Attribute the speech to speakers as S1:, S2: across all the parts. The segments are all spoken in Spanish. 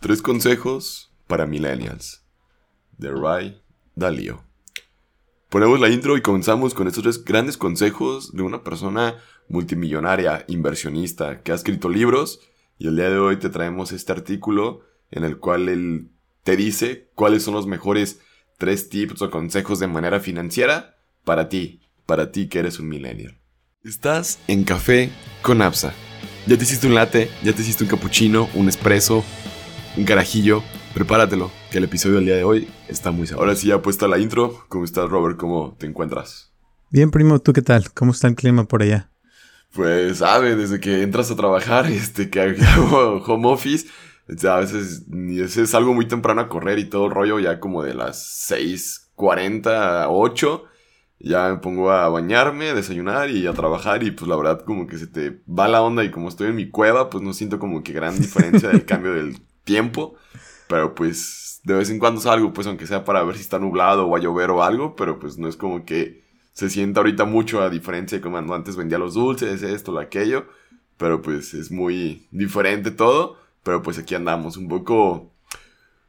S1: Tres consejos para millennials. De Ray Dalio. Ponemos la intro y comenzamos con estos tres grandes consejos de una persona multimillonaria, inversionista, que ha escrito libros y el día de hoy te traemos este artículo en el cual él te dice cuáles son los mejores tres tips o consejos de manera financiera para ti, para ti que eres un millennial. Estás en café con Absa. Ya te hiciste un latte, ya te hiciste un cappuccino, un espresso, un carajillo. Prepáratelo, que el episodio del día de hoy está muy sabroso. Ahora sí, ya puesta la intro. ¿Cómo estás, Robert? ¿Cómo te encuentras?
S2: Bien, primo, ¿tú qué tal? ¿Cómo está el clima por allá?
S1: Pues, sabe, desde que entras a trabajar, este, que hago home office, a veces es algo muy temprano a correr y todo el rollo, ya como de las 6.40 a 8 ya me pongo a bañarme, a desayunar y a trabajar y pues la verdad como que se te va la onda y como estoy en mi cueva pues no siento como que gran diferencia del cambio del tiempo, pero pues de vez en cuando salgo pues aunque sea para ver si está nublado o va a llover o algo, pero pues no es como que se sienta ahorita mucho a diferencia de como antes vendía los dulces, esto, lo aquello, pero pues es muy diferente todo, pero pues aquí andamos un poco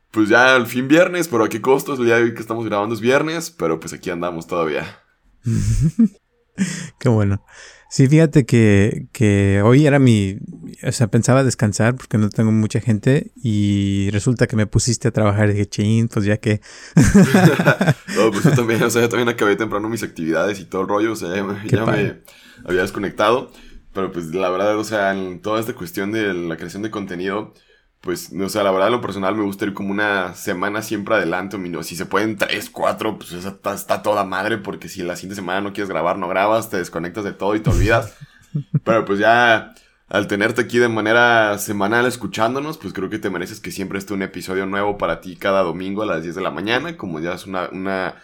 S1: pues ya al fin viernes, pero a qué costo, el día de hoy que estamos grabando es viernes, pero pues aquí andamos todavía.
S2: Qué bueno. Sí, fíjate que, que hoy era mi, o sea, pensaba descansar porque no tengo mucha gente y resulta que me pusiste a trabajar y dije, ching, pues ya que...
S1: no, pues yo también, o sea, yo también acabé temprano mis actividades y todo el rollo, o sea, ya, me, ya me había desconectado, pero pues la verdad, o sea, en toda esta cuestión de la creación de contenido, pues, o sea, la verdad, lo personal me gusta ir como una semana siempre adelante, o si se pueden tres, cuatro, pues está, está, toda madre, porque si la siguiente semana no quieres grabar, no grabas, te desconectas de todo y te olvidas. Pero pues ya, al tenerte aquí de manera semanal escuchándonos, pues creo que te mereces que siempre esté un episodio nuevo para ti cada domingo a las 10 de la mañana, como ya es una, una,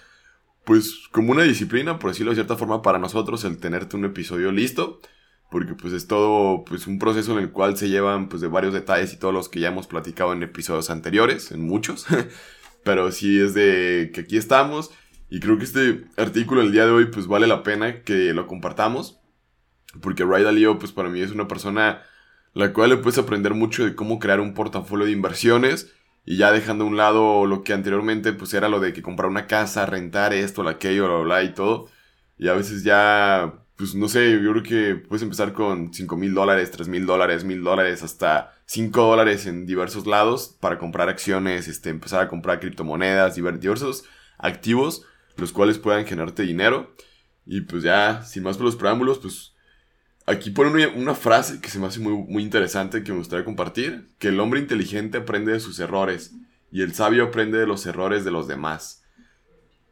S1: pues como una disciplina, por decirlo de cierta forma, para nosotros el tenerte un episodio listo porque pues es todo pues un proceso en el cual se llevan pues de varios detalles y todos los que ya hemos platicado en episodios anteriores, en muchos, pero sí es de que aquí estamos y creo que este artículo el día de hoy pues vale la pena que lo compartamos, porque Ray Dalio pues para mí es una persona la cual le puedes aprender mucho de cómo crear un portafolio de inversiones y ya dejando a un lado lo que anteriormente pues era lo de que comprar una casa, rentar esto, aquello, bla, bla, y todo. Y a veces ya pues no sé, yo creo que puedes empezar con 5 mil dólares, 3 mil dólares, mil dólares, hasta 5 dólares en diversos lados para comprar acciones, este, empezar a comprar criptomonedas, diversos activos, los cuales puedan generarte dinero. Y pues ya, sin más por los preámbulos, pues aquí pone una, frase que se me hace muy, muy interesante que me gustaría compartir, que el hombre inteligente aprende de sus errores y el sabio aprende de los errores de los demás.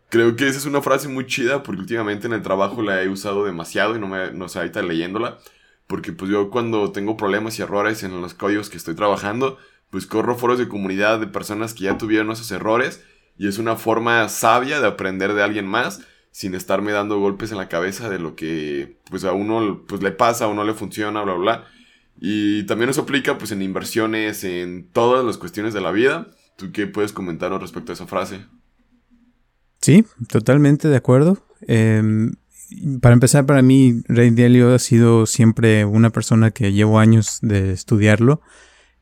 S1: Creo que esa es una frase muy chida porque últimamente en el trabajo la he usado demasiado y no me no sé ahorita leyéndola. Porque pues yo cuando tengo problemas y errores en los códigos que estoy trabajando, pues corro foros de comunidad de personas que ya tuvieron esos errores y es una forma sabia de aprender de alguien más sin estarme dando golpes en la cabeza de lo que pues a uno pues le pasa o no le funciona, bla, bla. Y también eso aplica pues en inversiones, en todas las cuestiones de la vida. ¿Tú qué puedes comentar respecto a esa frase?
S2: Sí, totalmente de acuerdo. Em, para empezar, para mí, Ray Dalio ha sido siempre una persona que llevo años de estudiarlo.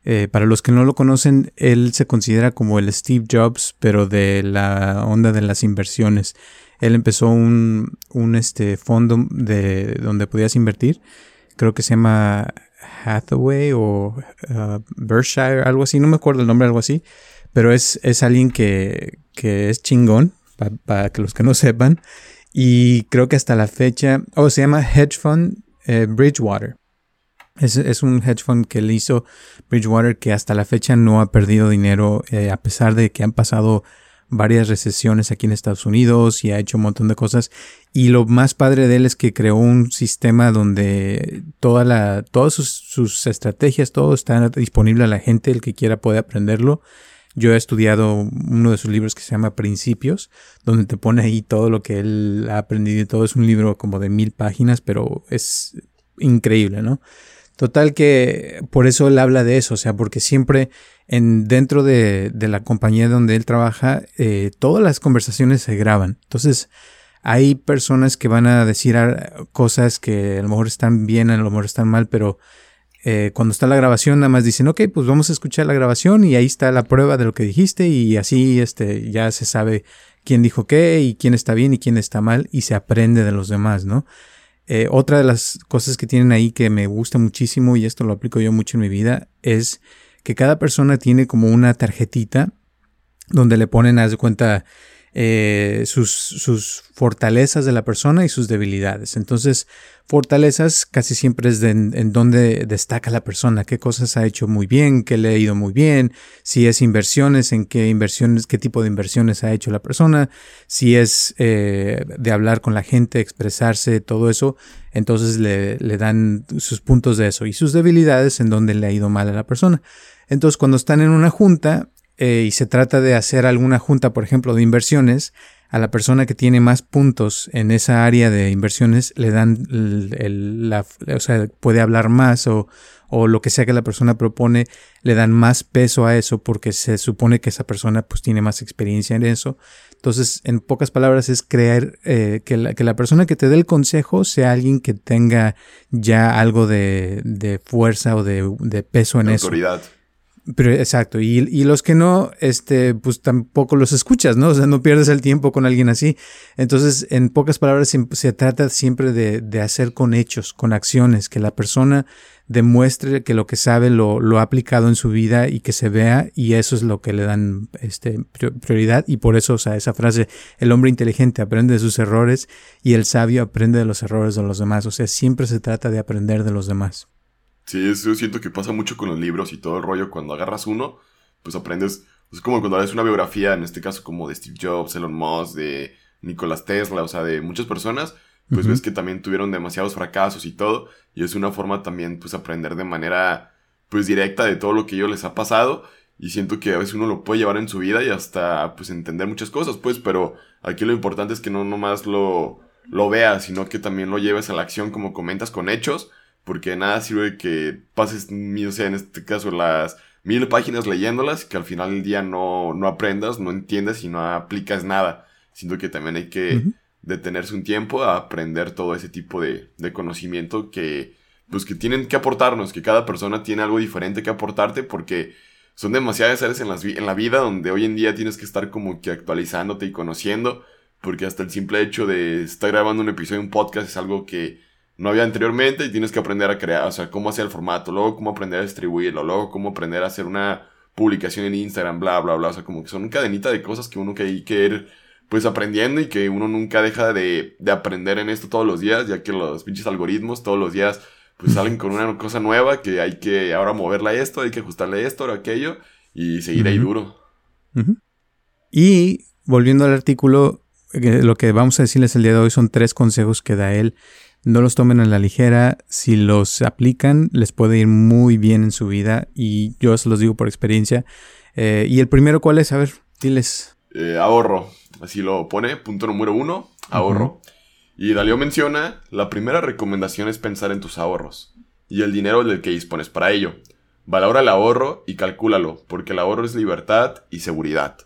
S2: Eh, para los que no lo conocen, él se considera como el Steve Jobs, pero de la onda de las inversiones. Él empezó un, un este, fondo de donde podías invertir. Creo que se llama Hathaway o uh, Berkshire, algo así. No me acuerdo el nombre, algo así. Pero es, es alguien que, que es chingón para que los que no sepan. Y creo que hasta la fecha, oh, se llama Hedge Fund eh, Bridgewater. Es, es, un hedge fund que le hizo Bridgewater que hasta la fecha no ha perdido dinero eh, a pesar de que han pasado varias recesiones aquí en Estados Unidos y ha hecho un montón de cosas. Y lo más padre de él es que creó un sistema donde toda la, todas sus, sus estrategias, todo está disponible a la gente, el que quiera puede aprenderlo. Yo he estudiado uno de sus libros que se llama Principios, donde te pone ahí todo lo que él ha aprendido y todo. Es un libro como de mil páginas, pero es increíble, ¿no? Total que por eso él habla de eso, o sea, porque siempre en, dentro de, la compañía donde él trabaja, eh, todas las conversaciones se graban. Entonces, hay personas que van a decir cosas que a lo mejor están bien, a lo mejor están mal, pero eh, cuando está la grabación, nada más dicen, ok, pues vamos a escuchar la grabación y ahí está la prueba de lo que dijiste y así este, ya se sabe quién dijo qué y quién está bien y quién está mal y se aprende de los demás, ¿no? Eh, otra de las cosas que tienen ahí que me gusta muchísimo y esto lo aplico yo mucho en mi vida es que cada persona tiene como una tarjetita donde le ponen, haz de cuenta, eh, sus, sus, fortalezas de la persona y sus debilidades. Entonces, fortalezas casi siempre es en donde destaca la persona, qué cosas ha hecho muy bien, qué le ha ido muy bien, si es inversiones, en qué inversiones, qué tipo de inversiones ha hecho la persona, si es eh, de hablar con la gente, expresarse, todo eso, entonces le, le dan sus puntos de eso y sus debilidades en donde le ha ido mal a la persona. Entonces, cuando están en una junta, eh, y se trata de hacer alguna junta, por ejemplo, de inversiones, a la persona que tiene más puntos en esa área de inversiones le dan el, la, o sea, puede hablar más o, o, lo que sea que la persona propone, le dan más peso a eso porque se supone que esa persona pues tiene más experiencia en eso. Entonces, en pocas palabras, es creer eh, que, la, que, la, persona que te dé el consejo sea alguien que tenga ya algo de, de fuerza o de, de peso en eso. Autoridad. Pero, exacto, y, y, los que no, este, pues tampoco los escuchas, ¿no? O sea, no pierdes el tiempo con alguien así. Entonces, en pocas palabras, se, trata siempre de, de, hacer con hechos, con acciones, que la persona demuestre que lo que sabe lo, lo, ha aplicado en su vida y que se vea, y eso es lo que le dan este, prioridad. Y por eso, o sea, esa frase, el hombre inteligente aprende de sus errores y el sabio aprende de los errores de los demás. O sea, siempre se trata de aprender de los demás.
S1: Sí, yo siento que pasa mucho con los libros y todo el rollo. Cuando agarras uno, pues aprendes. Es como cuando lees una biografía, en este caso como de Steve Jobs, Elon Musk, de Nicolás Tesla, o sea, de muchas personas, pues ves que también tuvieron demasiados fracasos y todo. Y es una forma también, pues, aprender de manera, pues, directa de todo lo que ellos les ha pasado. Y siento que a veces uno lo puede llevar en su vida y hasta, pues, entender muchas cosas, pues, pero aquí lo importante es que no nomás lo, lo veas, sino que también lo lleves a la acción, como comentas, con hechos porque nada sirve que pases, o sea, en este caso, las mil páginas leyéndolas, que al final del día no, no aprendas, no entiendas y no aplicas nada. Siento que también hay que detenerse un tiempo a aprender todo ese tipo de, de conocimiento que, pues, que tienen que aportarnos, que cada persona tiene algo diferente que aportarte porque son demasiadas áreas en, las, en la vida donde hoy en día tienes que estar como que actualizándote y conociendo, porque hasta el simple hecho de estar grabando un episodio de un podcast es algo que no había anteriormente y tienes que aprender a crear, o sea, cómo hacer el formato, luego cómo aprender a distribuirlo, luego cómo aprender a hacer una publicación en Instagram, bla, bla, bla, o sea, como que son cadenita de cosas que uno que hay que ir, pues, aprendiendo y que uno nunca deja de, de aprender en esto todos los días, ya que los pinches algoritmos todos los días, pues, salen con una cosa nueva que hay que ahora moverla a esto, hay que ajustarle esto o aquello y seguir ahí duro.
S2: Y volviendo al artículo, lo que vamos a decirles el día de hoy son tres consejos que da él no los tomen a la ligera. Si los aplican, les puede ir muy bien en su vida. Y yo se los digo por experiencia. Eh, ¿Y el primero cuál es? A ver, diles.
S1: Eh, ahorro. Así lo pone. Punto número uno, ahorro. Y Dalio menciona, la primera recomendación es pensar en tus ahorros y el dinero del que dispones para ello. Valora el ahorro y calcúlalo, porque el ahorro es libertad y seguridad.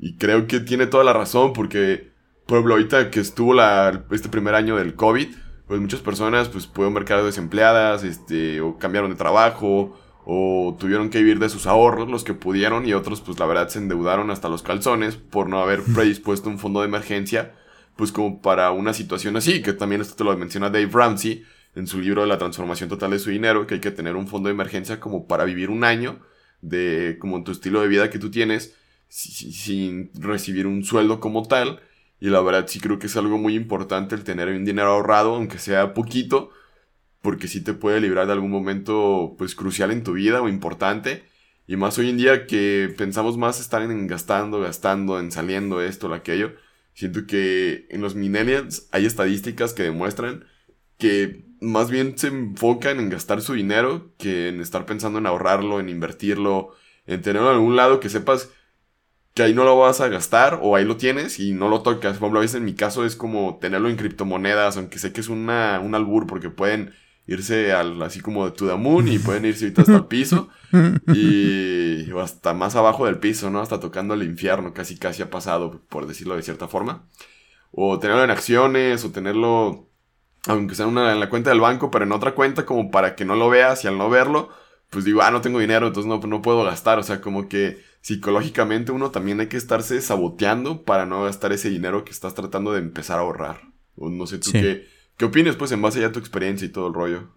S1: Y creo que tiene toda la razón, porque por ejemplo, ahorita que estuvo la, este primer año del COVID, pues muchas personas pues pudieron ver quedar desempleadas, este, o cambiaron de trabajo, o tuvieron que vivir de sus ahorros, los que pudieron, y otros pues la verdad se endeudaron hasta los calzones por no haber predispuesto un fondo de emergencia, pues como para una situación así, que también esto te lo menciona Dave Ramsey en su libro de la transformación total de su dinero, que hay que tener un fondo de emergencia como para vivir un año de como en tu estilo de vida que tú tienes, sin recibir un sueldo como tal, y la verdad sí creo que es algo muy importante el tener un dinero ahorrado, aunque sea poquito, porque sí te puede librar de algún momento pues crucial en tu vida o importante. Y más hoy en día que pensamos más estar en gastando, gastando, en saliendo esto o aquello. Siento que en los millennials hay estadísticas que demuestran que más bien se enfocan en gastar su dinero que en estar pensando en ahorrarlo, en invertirlo, en tenerlo en algún lado que sepas que ahí no lo vas a gastar o ahí lo tienes y no lo tocas. Por ejemplo, a veces en mi caso es como tenerlo en criptomonedas, aunque sé que es una, un albur porque pueden irse al, así como de to the moon y pueden irse ahorita hasta el piso y hasta más abajo del piso, ¿no? Hasta tocando el infierno, casi casi ha pasado, por decirlo de cierta forma. O tenerlo en acciones o tenerlo aunque sea una, en la cuenta del banco, pero en otra cuenta como para que no lo veas y al no verlo, pues digo, ah, no tengo dinero, entonces no, no puedo gastar. O sea, como que psicológicamente uno también hay que estarse saboteando para no gastar ese dinero que estás tratando de empezar a ahorrar. O no sé tú qué, qué opinas, pues, en base ya a tu experiencia y todo el rollo.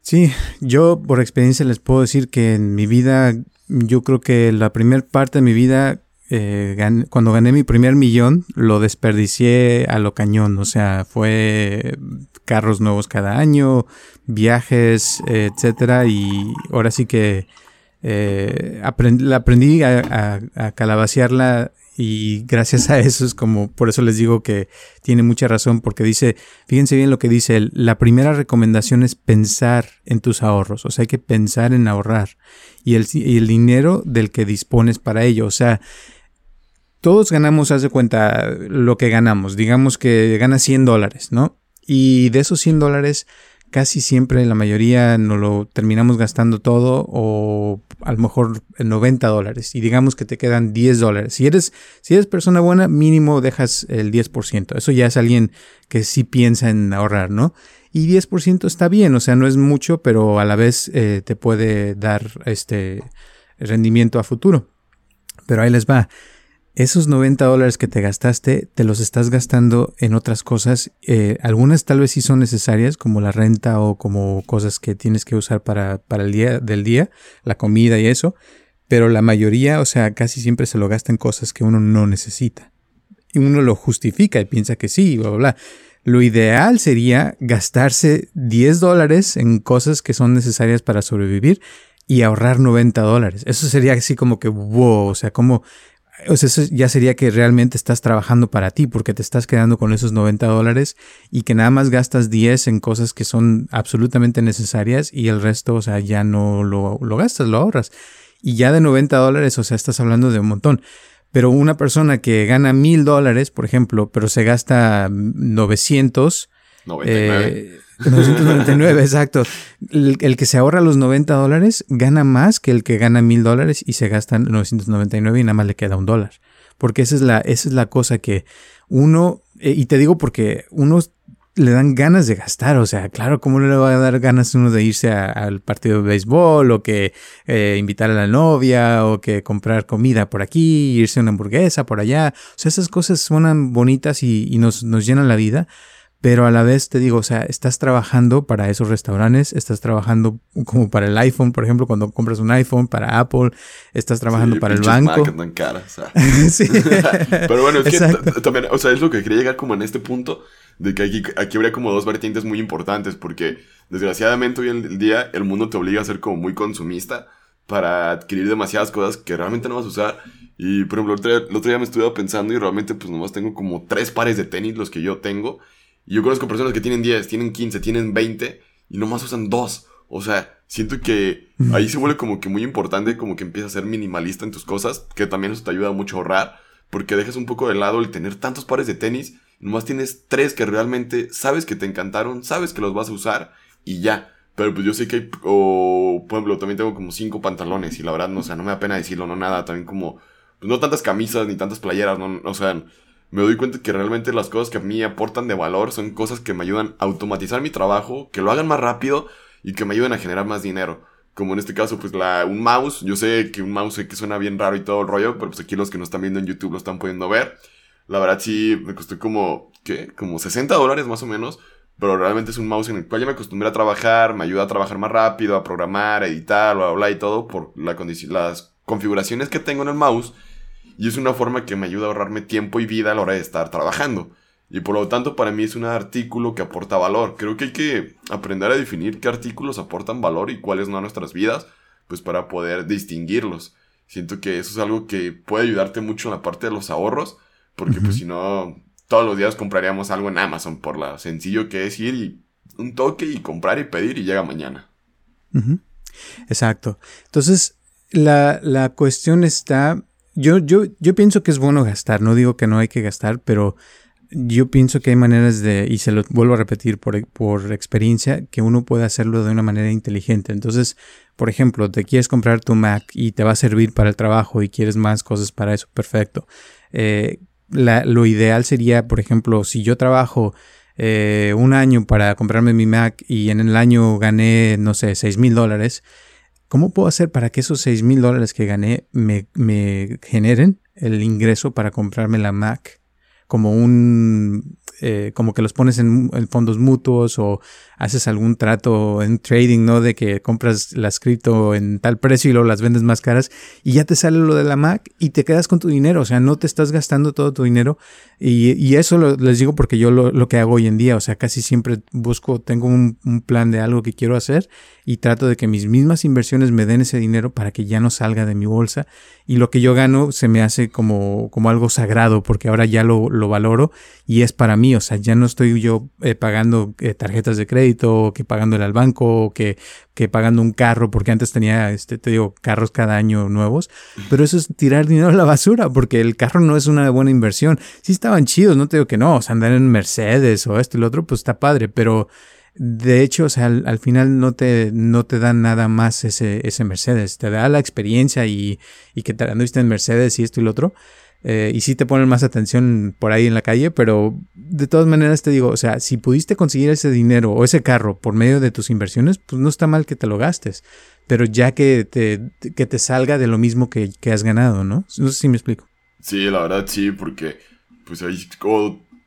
S2: Sí, yo por experiencia les puedo decir que en mi vida, yo creo que la primera parte de mi vida eh, cuando gané mi primer millón, lo desperdicié a lo cañón. O sea, fue carros nuevos cada año, viajes, etcétera. Y ahora sí que eh, aprendí, aprendí a, a, calabacearla y gracias a eso es como, por eso les digo que tiene mucha razón, porque dice, fíjense bien lo que dice él, la primera recomendación es pensar en tus ahorros, o sea, hay que pensar en ahorrar y el, y el dinero del que dispones para ello, o sea, todos ganamos, haz de cuenta, lo que ganamos. Digamos que gana 100 dólares, ¿no? Y de esos 100 dólares, casi siempre la mayoría nos lo terminamos gastando todo o a lo mejor 90 dólares. Y digamos que te quedan 10 dólares. Si eres, si eres persona buena, mínimo dejas el 10%. Eso ya es alguien que sí piensa en ahorrar, ¿no? Y 10% está bien, o sea, no es mucho, pero a la vez eh, te puede dar este rendimiento a futuro. Pero ahí les va esos 90 dólares que te gastaste, te los estás gastando en otras cosas. Eh, algunas tal vez sí son necesarias, como la renta o como cosas que tienes que usar para, para el día del día, la comida y eso. Pero la mayoría, o sea, casi siempre se lo gasta en cosas que uno no necesita. Y uno lo justifica y piensa que sí, bla, bla, bla. Lo ideal sería gastarse 10 dólares en cosas que son necesarias para sobrevivir y ahorrar 90 dólares. Eso sería así como que, wow, o sea, como o sea, eso ya sería que realmente estás trabajando para ti porque te estás quedando con esos 90 dólares y que nada más gastas 10 en cosas que son absolutamente necesarias y el resto, o sea, ya no lo, lo gastas, lo ahorras. Y ya de 90 dólares, o sea, estás hablando de un montón. Pero una persona que gana mil dólares, por ejemplo, pero se gasta 900,
S1: 99.
S2: 999, exacto. El, que se ahorra los 90 dólares gana más que el que gana 1000 dólares y se gasta 999 y nada más le queda un dólar. Porque esa es la, esa es la cosa que uno, eh, y te digo porque uno le dan ganas de gastar, o sea, claro, ¿cómo le va a dar ganas uno de irse al partido de béisbol o que eh, invitar a la novia o que comprar comida por aquí, irse a una hamburguesa por allá? O sea, esas cosas suenan bonitas y, y nos, nos llenan la vida, pero a la vez te digo, o sea, estás trabajando para esos restaurantes, estás trabajando como para el iPhone, por ejemplo, cuando compras un iPhone para Apple, estás trabajando para el banco.
S1: Cara, o sea. sí. Pero bueno, es que también, o sea, es lo que quería llegar como en este punto de que aquí, aquí habría como dos vertientes muy importantes porque desgraciadamente hoy en día el mundo te obliga a ser como muy consumista para adquirir demasiadas cosas que realmente no vas a usar. Y por ejemplo, el otro, día, el otro día me estuve pensando y realmente pues nomás tengo como tres pares de tenis los que yo tengo. Y yo conozco personas que tienen 10, tienen 15, tienen 20 y nomás usan dos. O sea, siento que ahí se vuelve como que muy importante, como que empiezas a ser minimalista en tus cosas, que también eso te ayuda mucho a ahorrar, porque dejas un poco de lado el tener tantos pares de tenis, nomás tienes tres que realmente sabes que te encantaron, sabes que los vas a usar y ya. Pero pues yo sé que hay, o por ejemplo, también tengo como cinco pantalones y la verdad, no, o sea, no me da pena decirlo, no nada, también como, pues no tantas camisas ni tantas playeras, no, o sea, me doy cuenta que realmente las cosas que a mí aportan de valor son cosas que me ayudan a automatizar mi trabajo, que lo hagan más rápido y que me ayuden a generar más dinero. Como en este caso, pues un mouse. Yo sé que un mouse que suena bien raro y todo el rollo, pero pues aquí los que nos están viendo en YouTube lo están pudiendo ver. La verdad sí me costó como, ¿qué? Como 60 dólares más o menos. Pero realmente es un mouse en el cual ya me acostumbré a trabajar, me ayuda a trabajar más rápido, a programar, a editar, bla, bla, bla y todo por la las configuraciones que tengo en el mouse y es una forma que me ayuda a ahorrarme tiempo y vida a la hora de estar trabajando. Y por lo tanto para mí es un artículo que aporta valor. Creo que hay que aprender a definir qué artículos aportan valor y cuáles no a nuestras vidas, pues para poder distinguirlos. Siento que eso es algo que puede ayudarte mucho en la parte de los ahorros, porque pues si no, todos los días compraríamos algo en Amazon por lo sencillo que es ir y un toque y comprar y pedir y llega mañana.
S2: Exacto. Entonces, la, la cuestión está yo, yo, yo pienso que es bueno gastar, no digo que no hay que gastar, pero yo pienso que hay maneras de, y se lo vuelvo a repetir por, por experiencia, que uno puede hacerlo de una manera inteligente. Entonces, por ejemplo, te quieres comprar tu Mac y te va a servir para el trabajo y quieres más cosas para eso, perfecto. Eh, lo ideal sería, por ejemplo, si yo trabajo eh, un año para comprarme mi Mac y en el año gané, no sé, 6 mil dólares, ¿cómo puedo hacer para que esos 6 mil dólares que gané me, generen el ingreso para comprarme la Mac como un eh, como que los pones en, fondos mutuos o haces algún trato en trading, ¿no? De que compras la cripto en tal precio y luego las vendes más caras y ya te sale lo de la Mac y te quedas con tu dinero, o sea, no te estás gastando todo tu dinero y, y eso lo, les digo porque yo lo, lo, que hago hoy en día, o sea, casi siempre busco, tengo un, un plan de algo que quiero hacer y trato de que mis mismas inversiones me den ese dinero para que ya no salga de mi bolsa y lo que yo gano se me hace como, como algo sagrado porque ahora ya lo, lo valoro y es para mí, o sea, ya no estoy yo eh, pagando eh, tarjetas de crédito, que pagándole al banco, que, que pagando un carro, porque antes tenía, este, te digo, carros cada año nuevos, pero eso es tirar dinero a la basura, porque el carro no es una buena inversión. Sí estaban chidos, no te digo que no, o sea, andar en Mercedes o esto y lo otro, pues está padre, pero de hecho, o sea, al, final no te, no te da nada más ese, ese Mercedes. Te da la experiencia y, y que te anduviste en Mercedes y esto y lo otro. Eh, y sí te ponen más atención por ahí en la calle, pero de todas maneras te digo, o sea, si pudiste conseguir ese dinero o ese carro por medio de tus inversiones, pues no está mal que te lo gastes. Pero ya que te, que te salga de lo mismo que, que has ganado, ¿no? No sé si me explico.
S1: Sí, la verdad sí, porque pues ahí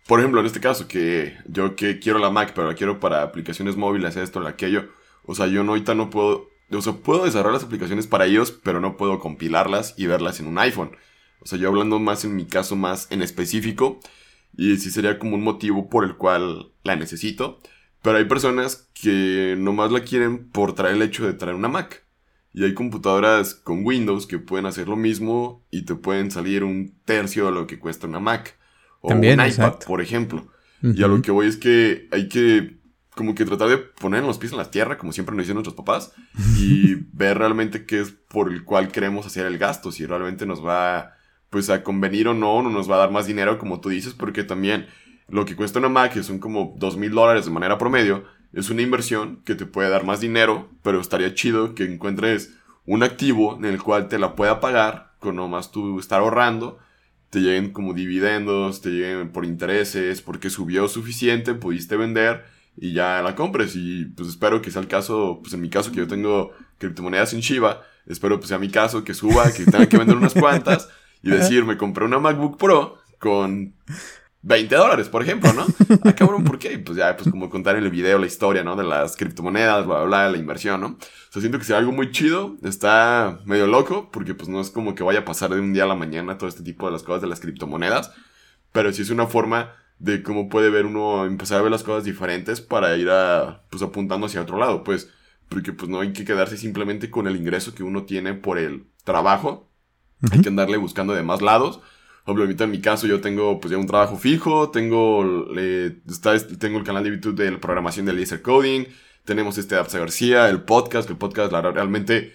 S1: por ejemplo, en este caso, que yo que quiero la Mac, pero la quiero para aplicaciones móviles, esto, aquello. O sea, yo no, ahorita no puedo. O sea, puedo desarrollar las aplicaciones para ellos, pero no puedo compilarlas y verlas en un iPhone. O sea, yo hablando más en mi caso, más en específico. Y sí sería como un motivo por el cual la necesito. Pero hay personas que nomás la quieren por traer el hecho de traer una Mac. Y hay computadoras con Windows que pueden hacer lo mismo y te pueden salir un tercio de lo que cuesta una Mac o También, un iPad, por ejemplo. Y a lo que voy es que hay que como que tratar de poner los pies en la tierra, como siempre nos dicen nuestros papás, y ver realmente qué es por el cual queremos hacer el gasto, si realmente nos va pues a convenir o no, no nos va a dar más dinero, como tú dices, porque también lo que cuesta una Mac, que son como dos mil dólares de manera promedio, es una inversión que te puede dar más dinero, pero estaría chido que encuentres un activo en el cual te la pueda pagar, con nomás tú estar ahorrando, te lleguen como dividendos, te lleguen por intereses, porque subió suficiente, pudiste vender y ya la compres. Y pues espero que sea el caso, pues en mi caso que yo tengo criptomonedas en Shiba, espero pues sea mi caso que suba, que tenga que vender unas cuantas y decir, me compré una MacBook Pro con 20 dólares, por ejemplo, ¿no? Ah, cabrón, ¿por qué? Pues ya, pues como contar en el video la historia, ¿no? De las criptomonedas, bla, bla, bla, la inversión, ¿no? O sea, siento que sea algo muy chido, está medio loco, porque pues no es como que vaya a pasar de un día a la mañana todo este tipo de las cosas de las criptomonedas, pero sí es una forma de cómo puede ver uno, empezar a ver las cosas diferentes para ir a, pues apuntando hacia otro lado, pues, porque pues no hay que quedarse simplemente con el ingreso que uno tiene por el trabajo, hay que andarle buscando de más lados, Obviamente en mi caso yo tengo pues ya un trabajo fijo, tengo, está, tengo el canal de YouTube de la programación de Laser Coding, tenemos este Apsa García, el podcast, el podcast la, realmente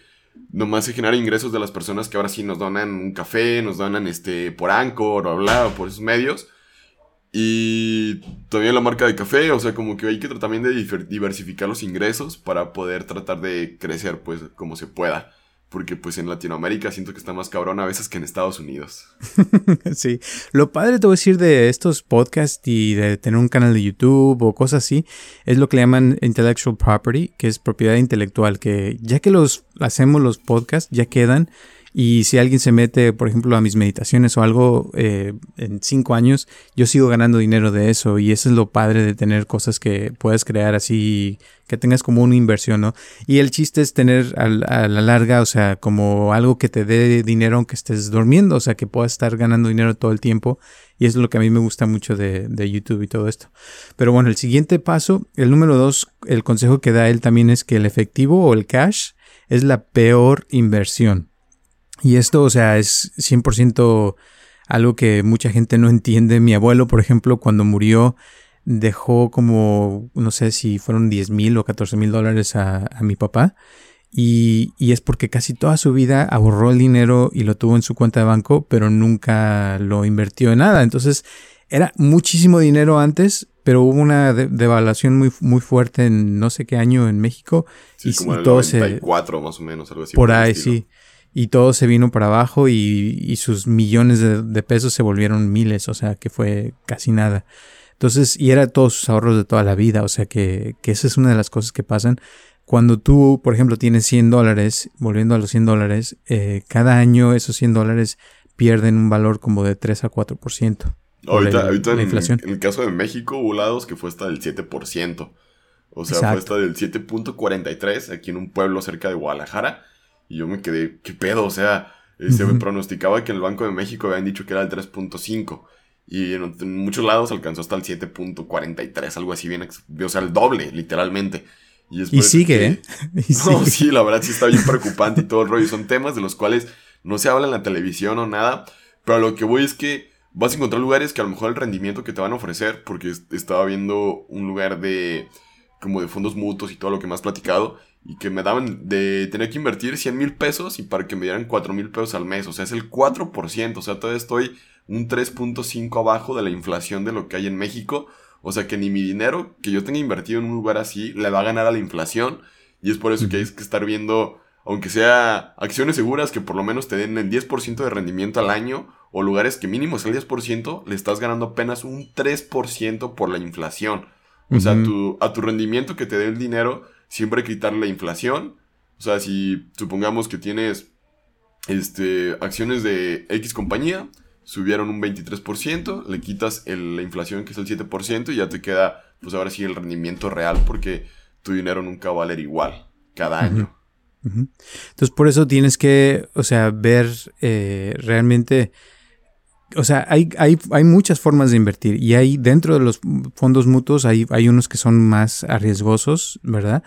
S1: nomás se genera ingresos de las personas que ahora sí nos donan un café, nos donan este por Anchor o bla, por esos medios. Y todavía la marca de café, o sea, como que hay que tratar también de diversificar los ingresos para poder tratar de crecer pues como se pueda porque pues en Latinoamérica siento que está más cabrón a veces que en Estados Unidos.
S2: sí, lo padre te voy a decir de estos podcasts y de tener un canal de YouTube o cosas así, es lo que le llaman intellectual property, que es propiedad intelectual, que ya que los hacemos los podcasts, ya quedan y si alguien se mete, por ejemplo, a mis meditaciones o algo eh, en cinco años, yo sigo ganando dinero de eso. Y eso es lo padre de tener cosas que puedes crear así, que tengas como una inversión, ¿no? Y el chiste es tener a, la larga, o sea, como algo que te dé dinero aunque estés durmiendo, o sea, que puedas estar ganando dinero todo el tiempo. Y eso es lo que a mí me gusta mucho de, de YouTube y todo esto. Pero bueno, el siguiente paso, el número dos, el consejo que da él también es que el efectivo o el cash es la peor inversión. Y esto, o sea, es 100% algo que mucha gente no entiende. Mi abuelo, por ejemplo, cuando murió, dejó como, no sé si fueron 10 mil o 14 mil dólares a, mi papá. Y, y, es porque casi toda su vida ahorró el dinero y lo tuvo en su cuenta de banco, pero nunca lo invirtió en nada. Entonces, era muchísimo dinero antes, pero hubo una devaluación muy, muy fuerte en no sé qué año en México.
S1: y, como el todo 94, más o menos, algo así.
S2: Por ahí, sí y todo se vino para abajo y, sus millones de, pesos se volvieron miles, o sea que fue casi nada. Entonces, y era todos sus ahorros de toda la vida, o sea que, que esa es una de las cosas que pasan. Cuando tú, por ejemplo, tienes 100 dólares, volviendo a los 100 dólares, eh, cada año esos 100 dólares pierden un valor como de 3 a 4%.
S1: Ahorita, ahorita en, en, el caso de México hubo lados que fue hasta del 7%. O sea, fue hasta del 7.43 aquí en un pueblo cerca de Guadalajara. Y yo me quedé, ¿qué pedo? O sea, eh, se me pronosticaba que en el Banco de México habían dicho que era el 3.5. Y en, muchos lados alcanzó hasta el 7.43, algo así bien, o sea, el doble, literalmente.
S2: Y, sigue, ¿eh?
S1: no, sí, la verdad sí está bien preocupante y todo el rollo. Son temas de los cuales no se habla en la televisión o nada. Pero lo que voy es que vas a encontrar lugares que a lo mejor el rendimiento que te van a ofrecer, porque estaba viendo un lugar de como de fondos mutuos y todo lo que me has platicado, y que me daban de tener que invertir 100 mil pesos y para que me dieran 4 mil pesos al mes. O sea, es el 4%. O sea, todavía estoy un 3.5 abajo de la inflación de lo que hay en México. O sea, que ni mi dinero que yo tenga invertido en un lugar así le va a ganar a la inflación. Y es por eso que hay que estar viendo, aunque sea acciones seguras que por lo menos te den el 10% de rendimiento al año, o lugares que mínimo es el 10%, le estás ganando apenas un 3% por la inflación. O sea, tu, a tu rendimiento que te dé el dinero siempre quitarle la inflación. O sea, si supongamos que tienes este, acciones de X compañía, subieron un 23%, le quitas la inflación que es el 7% y ya te queda, pues ahora sí, el rendimiento real porque tu dinero nunca va a valer igual cada año.
S2: Entonces, por eso tienes que, o sea, ver eh, realmente o sea, hay, hay, hay, muchas formas de invertir y hay dentro de los fondos mutuos hay, hay unos que son más arriesgosos, ¿verdad?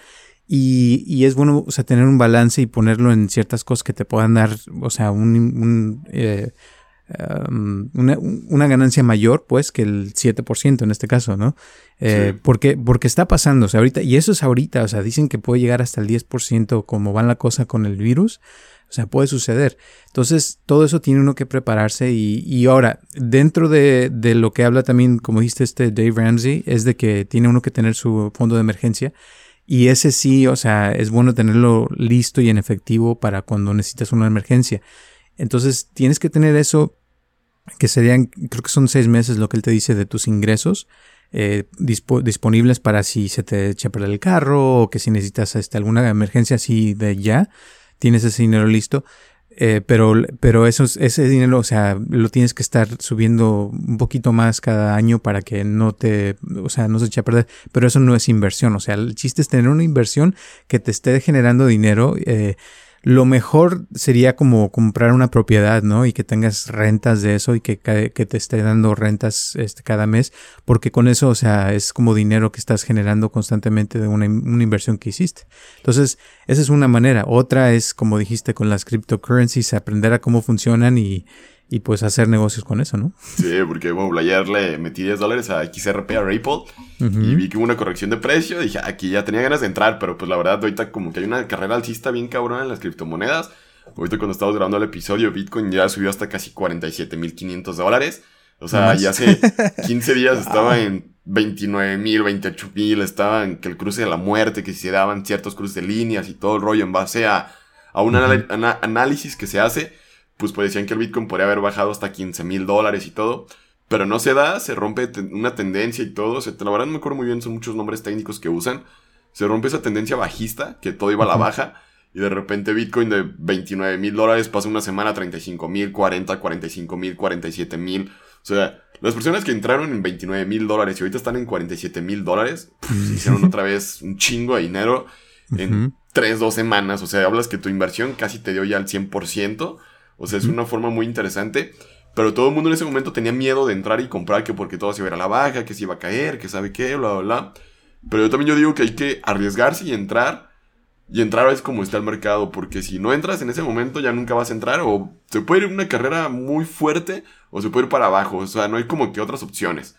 S2: Y, y, es bueno, o sea, tener un balance y ponerlo en ciertas cosas que te puedan dar, o sea, un, un eh, um, una, una, ganancia mayor, pues, que el 7% en este caso, ¿no? Eh, porque, porque está pasando, o sea, ahorita, y eso es ahorita, o sea, dicen que puede llegar hasta el 10% como va la cosa con el virus, o sea, puede suceder. Entonces, todo eso tiene uno que prepararse y, y ahora, dentro de, de, lo que habla también, como dijiste este Dave Ramsey, es de que tiene uno que tener su fondo de emergencia. Y ese sí, o sea, es bueno tenerlo listo y en efectivo para cuando necesitas una emergencia. Entonces, tienes que tener eso, que serían, creo que son seis meses lo que él te dice de tus ingresos. Eh, disponibles para si se te echa a perder el carro o que si necesitas este, alguna emergencia así de ya, tienes ese dinero listo. Eh, pero, pero eso, ese dinero, o sea, lo tienes que estar subiendo un poquito más cada año para que no te, o sea, no se eche a perder. Pero eso no es inversión. O sea, el chiste es tener una inversión que te esté generando dinero. Eh, lo mejor sería como comprar una propiedad, ¿no? Y que tengas rentas de eso y que, que te esté dando rentas este, cada mes, porque con eso, o sea, es como dinero que estás generando constantemente de una, una inversión que hiciste. Entonces, esa es una manera. Otra es, como dijiste, con las cryptocurrencies, aprender a cómo funcionan y, y pues hacer negocios con eso, ¿no?
S1: Sí, porque bueno, ayer le metí 10 dólares a XRP a Ripple y vi que hubo una corrección de precio. Dije, aquí ya tenía ganas de entrar, pero pues la verdad, ahorita como que hay una carrera alcista bien cabrona en las criptomonedas. Ahorita cuando estábamos grabando el episodio, Bitcoin ya subió hasta casi 47.500 dólares. O sea, ya hace 15 días estaba en 29.000, 28.000, estaba en que el cruce de la muerte, que se daban ciertos cruces de líneas y todo el rollo en base a, a un análisis que se hace pues, pues decían que el Bitcoin podría haber bajado hasta 15 mil dólares y todo. Pero no se da, se rompe una tendencia y todo. O sea, la verdad no me acuerdo muy bien, son muchos nombres técnicos que usan. Se rompe esa tendencia bajista, que todo iba a la baja. Y de repente Bitcoin de 29 mil dólares pasa una semana a 35 mil, 40, 45 mil, 47 mil. O sea, las personas que entraron en 29 mil dólares y ahorita están en 47 mil dólares, pues, hicieron otra vez un chingo de dinero en 3, 2 semanas. O sea, hablas que tu inversión casi te dio ya el 100%. O sea, es una forma muy interesante. Pero todo el mundo en ese momento tenía miedo de entrar y comprar, que porque todo se iba a ir a la baja, que se iba a caer, que sabe qué, bla, bla, bla. Pero yo también yo digo que hay que arriesgarse y entrar. Y entrar es como está el mercado, porque si no entras en ese momento ya nunca vas a entrar. O se puede ir una carrera muy fuerte o se puede ir para abajo. O sea, no hay como que otras opciones.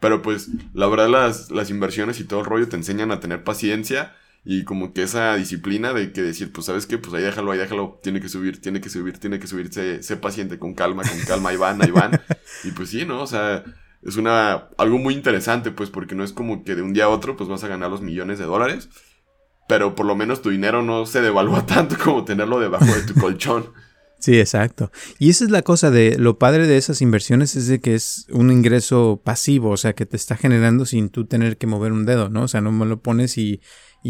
S1: Pero pues, la verdad, las, las inversiones y todo el rollo te enseñan a tener paciencia y como que esa disciplina de que decir, pues sabes qué, pues ahí déjalo, ahí déjalo, tiene que subir, tiene que subir, tiene que subir, sé, paciente, con calma, con calma, ahí van, ahí van. Y pues sí, ¿no? O sea, es una, algo muy interesante, pues porque no es como que de un día a otro, pues vas a ganar los millones de dólares, pero por lo menos tu dinero no se devalúa tanto como tenerlo debajo de tu colchón.
S2: Sí, exacto. Y esa es la cosa de lo padre de esas inversiones es de que es un ingreso pasivo, o sea, que te está generando sin tú tener que mover un dedo, ¿no? O sea, no me lo pones y,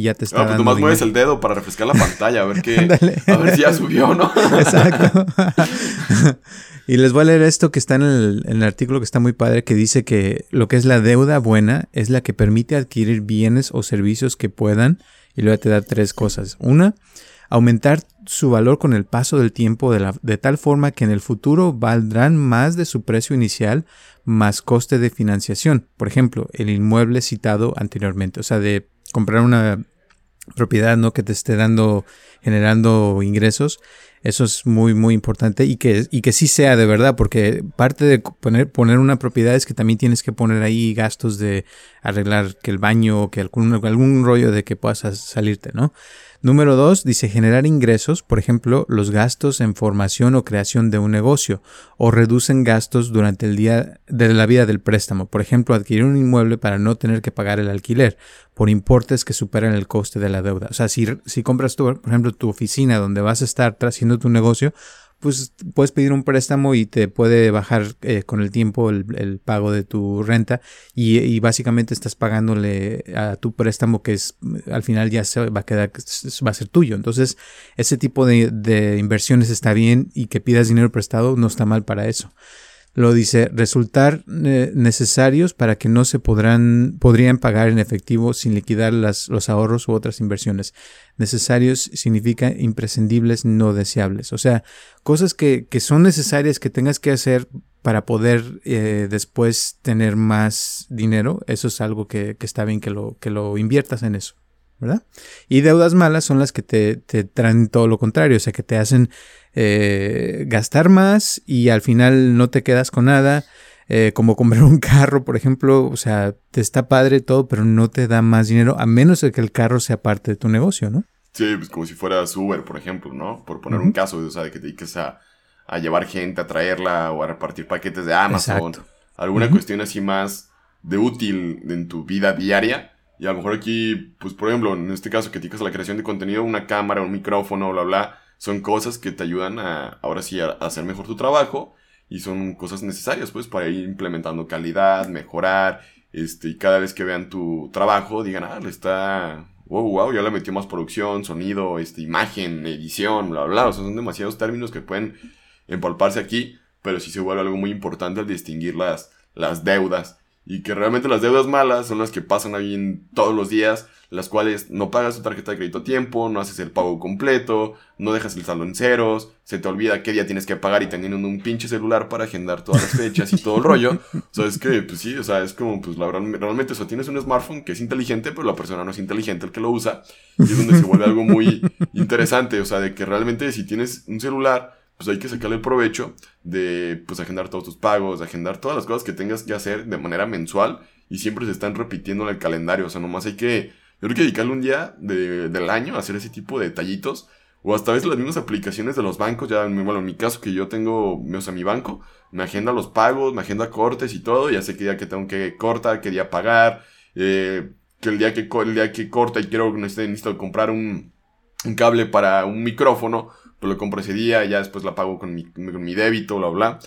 S2: ya te está.
S1: Ah, pues nomás mueves el dedo para refrescar la pantalla, a ver qué. a ver si ya subió, ¿no? Exacto.
S2: y les voy a leer esto que está en el, en el artículo que está muy padre, que dice que lo que es la deuda buena es la que permite adquirir bienes o servicios que puedan, y luego te da tres cosas. Una, aumentar su valor con el paso del tiempo de, la, de, tal forma que en el futuro valdrán más de su precio inicial más coste de financiación. Por ejemplo, el inmueble citado anteriormente, o sea, de comprar una propiedad no que te esté dando generando ingresos eso es muy muy importante y que y que sí sea de verdad porque parte de poner poner una propiedad es que también tienes que poner ahí gastos de arreglar que el baño que algún algún rollo de que puedas salirte no Número dos, dice generar ingresos, por ejemplo, los gastos en formación o creación de un negocio, o reducen gastos durante el día de la vida del préstamo, por ejemplo, adquirir un inmueble para no tener que pagar el alquiler, por importes que superan el coste de la deuda. O sea, si, si compras, tu, por ejemplo, tu oficina donde vas a estar haciendo tu negocio, pues puedes pedir un préstamo y te puede bajar eh, con el tiempo el, pago de tu renta y, básicamente estás pagándole a tu préstamo que es al final ya se va a quedar va a ser tuyo. Entonces ese tipo de, de inversiones está bien y que pidas dinero prestado no está mal para eso lo dice, resultar eh, necesarios para que no se podrán, podrían pagar en efectivo sin liquidar las, los ahorros u otras inversiones. Necesarios significa imprescindibles no deseables. O sea, cosas que, que son necesarias que tengas que hacer para poder eh, después tener más dinero. Eso es algo que, que está bien que lo, que lo inviertas en eso. ¿verdad? Y deudas malas son las que te, te traen todo lo contrario, o sea, que te hacen eh, gastar más y al final no te quedas con nada. Eh, como comprar un carro, por ejemplo, o sea, te está padre todo, pero no te da más dinero, a menos de que el carro sea parte de tu negocio, ¿no?
S1: Sí, pues como si fueras Uber, por ejemplo, ¿no? Por poner un caso, o sea, de que te dediques a, a, llevar gente, a traerla o a repartir paquetes de Amazon. Alguna cuestión así más de útil en tu vida diaria y a lo mejor aquí, pues por ejemplo, en este caso que te a la creación de contenido, una cámara, un micrófono, bla, bla, son cosas que te ayudan a, ahora sí, a, hacer mejor tu trabajo y son cosas necesarias, pues, para ir implementando calidad, mejorar, este, y cada vez que vean tu trabajo, digan, ah, le está, wow, wow, ya le metió más producción, sonido, este, imagen, edición, bla, bla, o sea, son demasiados términos que pueden empalparse aquí, pero sí se vuelve algo muy importante al distinguir las, las deudas y que realmente las deudas malas son las que pasan ahí en todos los días, las cuales no pagas tu tarjeta de crédito a tiempo, no haces el pago completo, no dejas el saldo en ceros, se te olvida qué día tienes que pagar y teniendo un pinche celular para agendar todas las fechas y todo el rollo. O sea, es que, pues sí, o sea, es como, pues la verdad, realmente, o sea, tienes un smartphone que es inteligente, pero la persona no es inteligente el que lo usa. Y es donde se vuelve algo muy interesante, o sea, de que realmente si tienes un celular, pues hay que sacarle el provecho de pues agendar todos tus pagos, agendar todas las cosas que tengas que hacer de manera mensual y siempre se están repitiendo en el calendario, o sea, nomás hay que, yo creo que dedicarle un día del año a hacer ese tipo de detallitos o hasta a veces las mismas aplicaciones de los bancos, ya, bueno, en mi caso que yo tengo, o sea, mi banco, me agenda los pagos, me agenda cortes y todo, ya sé qué día que tengo que cortar, qué día pagar, eh, que el día que, el día que corta y quiero, necesito comprar un, un cable para un micrófono, pues lo compro ese día, ya después la pago con mi, con mi débito, bla, bla.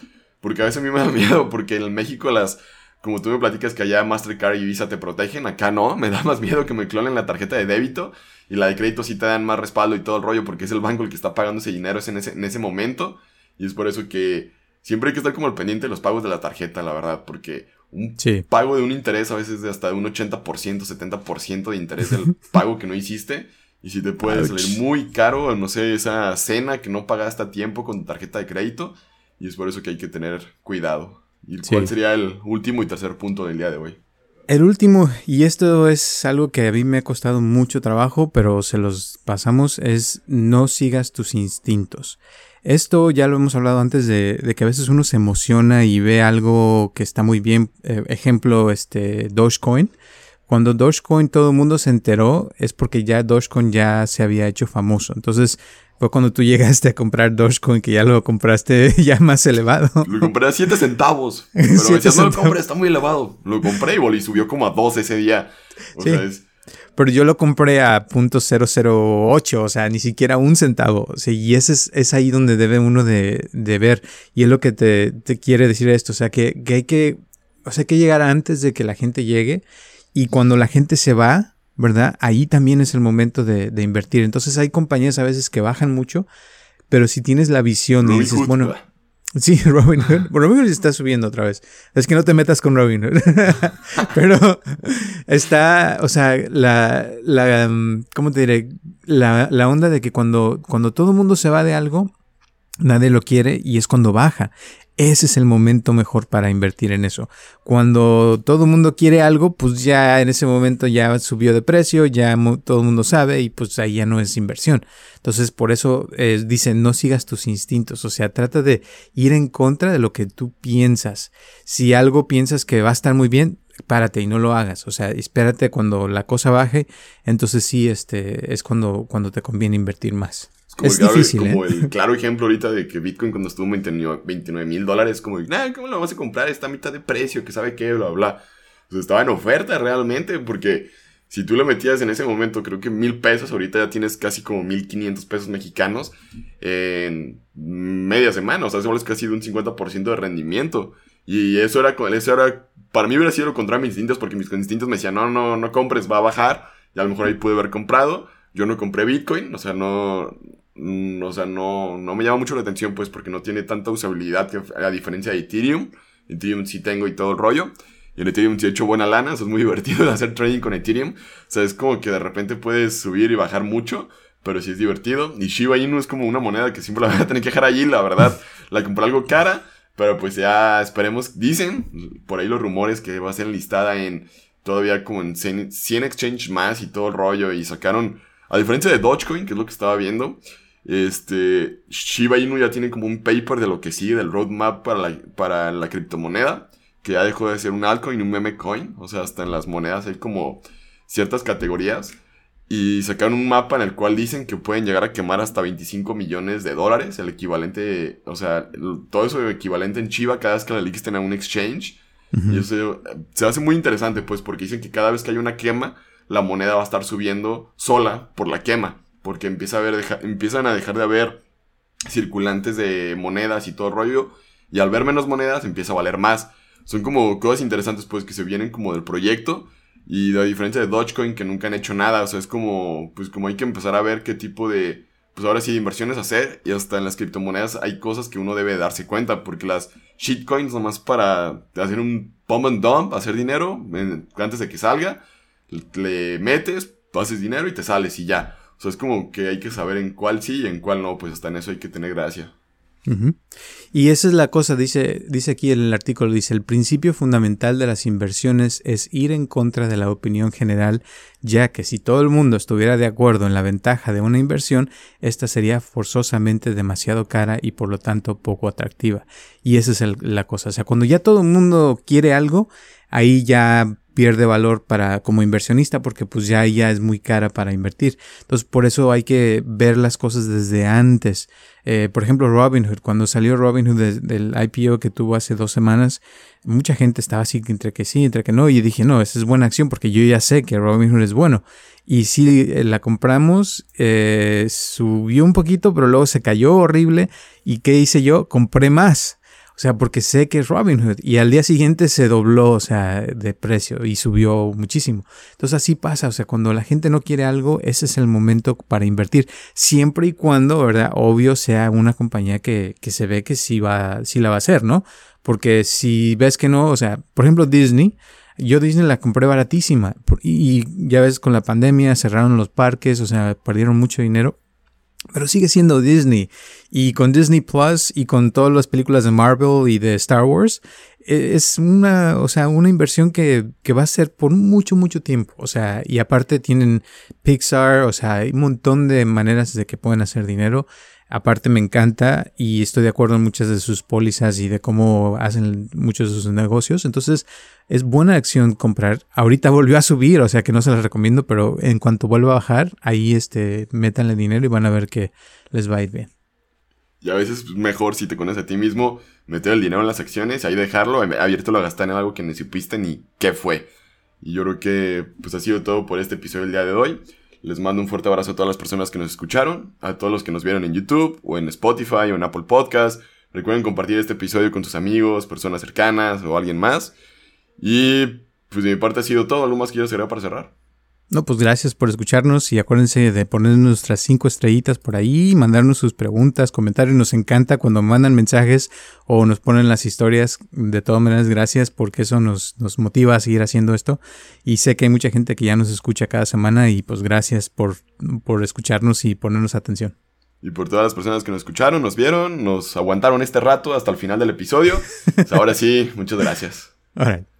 S1: Porque a veces a mí me da miedo, porque en México las, como tú me platicas que allá Mastercard y Visa te protegen, acá no, me da más miedo que me clonen la tarjeta de débito y la de crédito sí te dan más respaldo y todo el rollo porque es el banco el que está pagando ese dinero es en ese, en ese momento y es por eso que siempre hay que estar como al pendiente de los pagos de la tarjeta, la verdad, porque un pago de un interés a veces de hasta un 80%, 70% de interés del pago que no hiciste y si te puede salir muy caro, no sé, esa cena que no pagaste a tiempo con tu tarjeta de crédito. Y es por eso que hay que tener cuidado. ¿Y cuál sería el último y tercer punto del día de hoy?
S2: El último, y esto es algo que a mí me ha costado mucho trabajo, pero se los pasamos, es no sigas tus instintos. Esto ya lo hemos hablado antes de, que a veces uno se emociona y ve algo que está muy bien. Eh, ejemplo, este Dogecoin. Cuando Dogecoin todo el mundo se enteró es porque ya Dogecoin ya se había hecho famoso. Entonces fue cuando tú llegaste a comprar Dogecoin que ya lo compraste ya más elevado.
S1: Lo compré a 7 centavos. Pero me decías, no lo compré, está muy elevado. Lo compré y, subió como a 2 ese día. O sea, es,
S2: Pero yo lo compré a .008, o sea, ni siquiera un centavo. y ese es, ahí donde debe uno de, ver. Y es lo que te, quiere decir esto. O sea, que, hay que, o sea, que llegar antes de que la gente llegue. Y cuando la gente se va, ¿verdad? Ahí también es el momento de, invertir. Entonces hay compañías a veces que bajan mucho, pero si tienes la visión y dices, bueno, Sí, Robin Hood. Robin Hood está subiendo otra vez. Es que no te metas con Robin Hood. Pero está, o sea, la, la, mm, ¿cómo te diré? La, la onda de que cuando, cuando todo el mundo se va de algo, nadie lo quiere y es cuando baja ese es el momento mejor para invertir en eso. Cuando todo el mundo quiere algo, pues ya en ese momento ya subió de precio, ya todo el mundo sabe y pues ahí ya no es inversión. Entonces por eso eh, dicen no sigas tus instintos, o sea, trata de ir en contra de lo que tú piensas. Si algo piensas que va a estar muy bien, párate y no lo hagas. O sea, espérate cuando la cosa baje, entonces sí, este es cuando, cuando te conviene invertir más
S1: es difícil, como ¿eh? el claro ejemplo ahorita de que Bitcoin cuando estuvo en 29 mil dólares, como, nah, ¿cómo lo vas a comprar? Está a mitad de precio, que sabe qué, bla, bla. Pues estaba en oferta realmente, porque si tú lo metías en ese momento, creo que mil pesos, ahorita ya tienes casi como mil quinientos pesos mexicanos en media semana, o sea, es casi de un 50% de rendimiento. Y eso era, eso era, para mí hubiera sido contra mis instintos, porque mis instintos me decían, no, no, no compres, va a bajar, y a lo mejor ahí pude haber comprado. Yo no compré Bitcoin, o sea, no, Mm, o sea, no, no me llama mucho la atención, pues, porque no tiene tanta usabilidad a diferencia de Ethereum. Ethereum sí tengo y todo el rollo. Y en Ethereum sí he hecho buena lana, eso es muy divertido hacer trading con Ethereum. O sea, es como que de repente puedes subir y bajar mucho, pero sí es divertido. Y Shiba Inu es como una moneda que siempre la voy a tener que dejar allí, la verdad. La compré algo cara, pero pues ya esperemos. Dicen por ahí los rumores que va a ser listada en todavía como en 100 exchange más y todo el rollo. Y sacaron, a diferencia de Dogecoin, que es lo que estaba viendo, este, Shiba Inu ya tiene como un paper de lo que sigue del roadmap para la, para la criptomoneda, que ya dejó de ser un altcoin y un meme coin, o sea, hasta en las monedas hay como ciertas categorías. Y sacaron un mapa en el cual dicen que pueden llegar a quemar hasta 25 millones de dólares, el equivalente, o sea, todo eso equivalente en Chiva cada vez que la listen a un exchange. Y eso se hace muy interesante, pues, porque dicen que cada vez que hay una quema, la moneda va a estar subiendo sola por la quema porque empieza a haber, empiezan a dejar de haber circulantes de monedas y todo rollo, y al ver menos monedas empieza a valer más. Son como cosas interesantes pues que se vienen como del proyecto, y la diferencia de Dogecoin que nunca han hecho nada, o sea, es como, pues como hay que empezar a ver qué tipo de, pues ahora sí, inversiones hacer, y hasta en las criptomonedas hay cosas que uno debe darse cuenta, porque las shitcoins nomás para hacer un pump and dump, hacer dinero, antes de que salga, le metes, haces dinero y te sales y ya. O sea, es como que hay que saber en cuál sí y en cuál no, pues hasta en eso hay que tener gracia.
S2: Y esa es la cosa, dice, dice aquí en el artículo, dice, el principio fundamental de las inversiones es ir en contra de la opinión general, ya que si todo el mundo estuviera de acuerdo en la ventaja de una inversión, esta sería forzosamente demasiado cara y por lo tanto poco atractiva. Y esa es la cosa, o sea, cuando ya todo el mundo quiere algo, ahí ya pierde valor para como inversionista porque pues ya es muy cara para invertir. Entonces por eso hay que ver las cosas desde antes. Eh, por ejemplo, Robinhood, cuando salió Robinhood del IPO que tuvo hace dos semanas, mucha gente estaba así entre que sí, entre que no, y dije, no, esa es buena acción porque yo ya sé que Robinhood es bueno. Y sí, eh, la compramos, eh, subió un poquito, pero luego se cayó horrible. ¿Y qué hice yo? Compré más. O sea, porque sé que es Robinhood. Y al día siguiente se dobló, o sea, de precio y subió muchísimo. Entonces así pasa. O sea, cuando la gente no quiere algo, ese es el momento para invertir. Siempre y cuando, ¿verdad? Obvio sea una compañía que, que se ve que sí, va, sí la va a hacer, ¿no? Porque si ves que no, o sea, por ejemplo Disney, yo Disney la compré baratísima y ya ves con la pandemia cerraron los parques, o sea, perdieron mucho dinero pero sigue siendo Disney. Y con Disney Plus y con todas las películas de Marvel y de Star Wars, e, es una, o sea, una inversión que, que, va a ser por mucho, mucho tiempo. O sea, y aparte tienen Pixar, o sea, hay un montón de maneras de que pueden hacer dinero. Aparte me encanta y estoy de acuerdo en muchas de sus pólizas y de cómo hacen muchos de sus negocios. Entonces es buena acción comprar. Ahorita volvió a subir, o sea que no se las recomiendo, pero en cuanto vuelva a bajar, ahí este, métanle dinero y van a ver que les va a ir bien.
S1: Y a veces es mejor si te conoces a ti mismo, meter el dinero en las acciones, ahí dejarlo, abierto a gastar en algo que ni supiste ni qué fue. Y yo creo que pues ha sido todo por este episodio del día de hoy. Les mando un fuerte abrazo a todas las personas que nos escucharon, a todos los que nos vieron en YouTube o en Spotify o en Apple Podcast. Recuerden compartir este episodio con tus amigos, personas cercanas o alguien más. Y pues de mi parte ha sido todo. ¿Algo más que quieras agregar para cerrar?
S2: No, pues gracias por escucharnos y acuérdense de poner nuestras cinco estrellitas por ahí, mandarnos sus preguntas, comentarios. Nos encanta cuando mandan mensajes o nos ponen las historias. De todas maneras, gracias porque eso nos, nos motiva a seguir haciendo esto. Y sé que hay mucha gente que ya nos escucha cada semana y pues gracias por, por escucharnos y ponernos atención.
S1: Y por todas las personas que nos escucharon, nos vieron, nos aguantaron este rato hasta el final del episodio. Pues ahora sí, muchas gracias.
S2: All right.